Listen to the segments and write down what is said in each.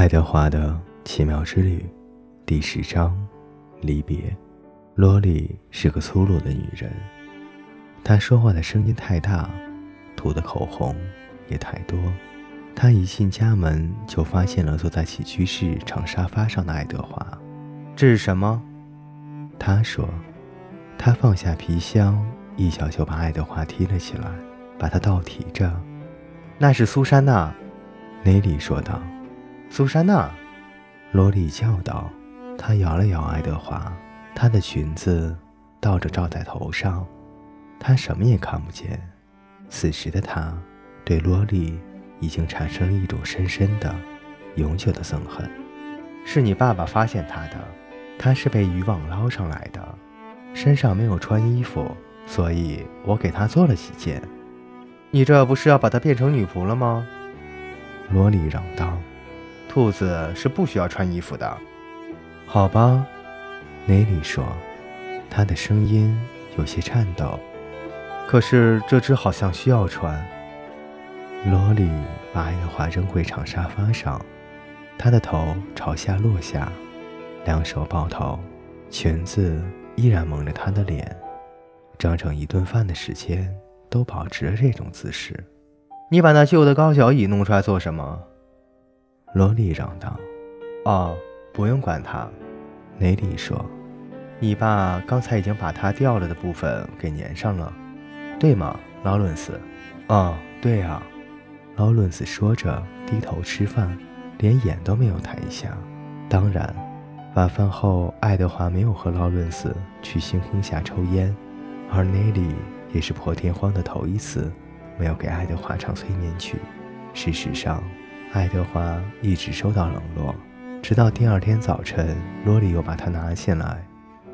爱德华的奇妙之旅，第十章：离别。罗莉是个粗鲁的女人，她说话的声音太大，涂的口红也太多。她一进家门就发现了坐在起居室长沙发上的爱德华。这是什么？她说。她放下皮箱，一脚就把爱德华踢了起来，把他倒提着。那是苏珊娜，雷里说道。苏珊娜，罗莉叫道。她摇了摇爱德华，她的裙子倒着罩在头上，她什么也看不见。此时的她对罗莉已经产生了一种深深的、永久的憎恨。是你爸爸发现她的，她是被渔网捞上来的，身上没有穿衣服，所以我给她做了几件。你这不是要把她变成女仆了吗？罗莉嚷道。兔子是不需要穿衣服的，好吧？雷里说，他的声音有些颤抖。可是这只好像需要穿。罗莉把爱德华扔回长沙发上，他的头朝下落下，两手抱头，裙子依然蒙着他的脸，整整一顿饭的时间都保持着这种姿势。你把那旧的高脚椅弄出来做什么？罗莉嚷道：“哦，不用管它。”雷利说：“你爸刚才已经把它掉了的部分给粘上了，对吗，劳伦斯？”“哦，对呀。”劳伦斯说着，低头吃饭，连眼都没有抬一下。当然，晚饭后，爱德华没有和劳伦斯去星空下抽烟，而内里也是破天荒的头一次没有给爱德华唱催眠曲。事实上，爱德华一直受到冷落，直到第二天早晨，罗莉又把他拿下来，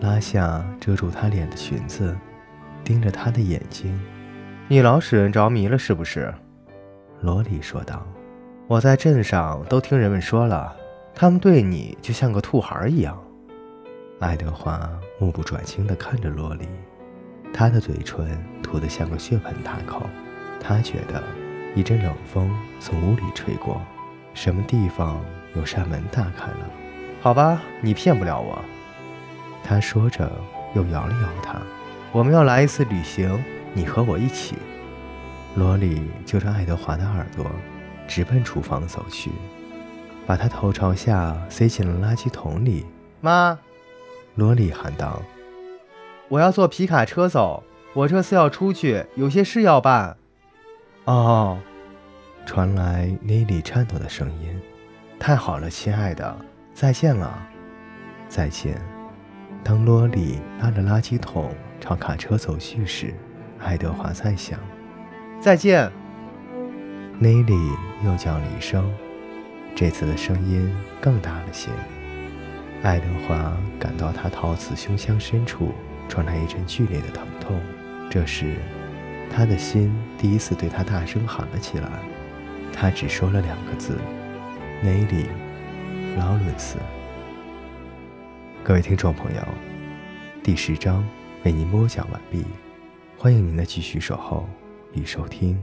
拉下遮住他脸的裙子，盯着他的眼睛。“你老使人着迷了，是不是？”罗莉说道。“我在镇上都听人们说了，他们对你就像个兔孩一样。”爱德华目不转睛地看着罗莉，他的嘴唇涂得像个血盆大口。他觉得。一阵冷风从屋里吹过，什么地方有扇门打开了？好吧，你骗不了我。他说着，又摇了摇他。我们要来一次旅行，你和我一起。罗莉揪着爱德华的耳朵，直奔厨房走去，把他头朝下塞进了垃圾桶里。妈，罗莉喊道：“我要坐皮卡车走，我这次要出去，有些事要办。”哦，传来妮莉颤抖的声音。太好了，亲爱的，再见了，再见。当罗莉拉着垃圾桶朝卡车走去时，爱德华在想：再见。妮莉又叫了一声，这次的声音更大了些。爱德华感到他陶瓷胸腔深处传来一阵剧烈的疼痛。这时。他的心第一次对他大声喊了起来，他只说了两个字：“内里，劳伦斯。”各位听众朋友，第十章为您播讲完毕，欢迎您的继续守候与收听。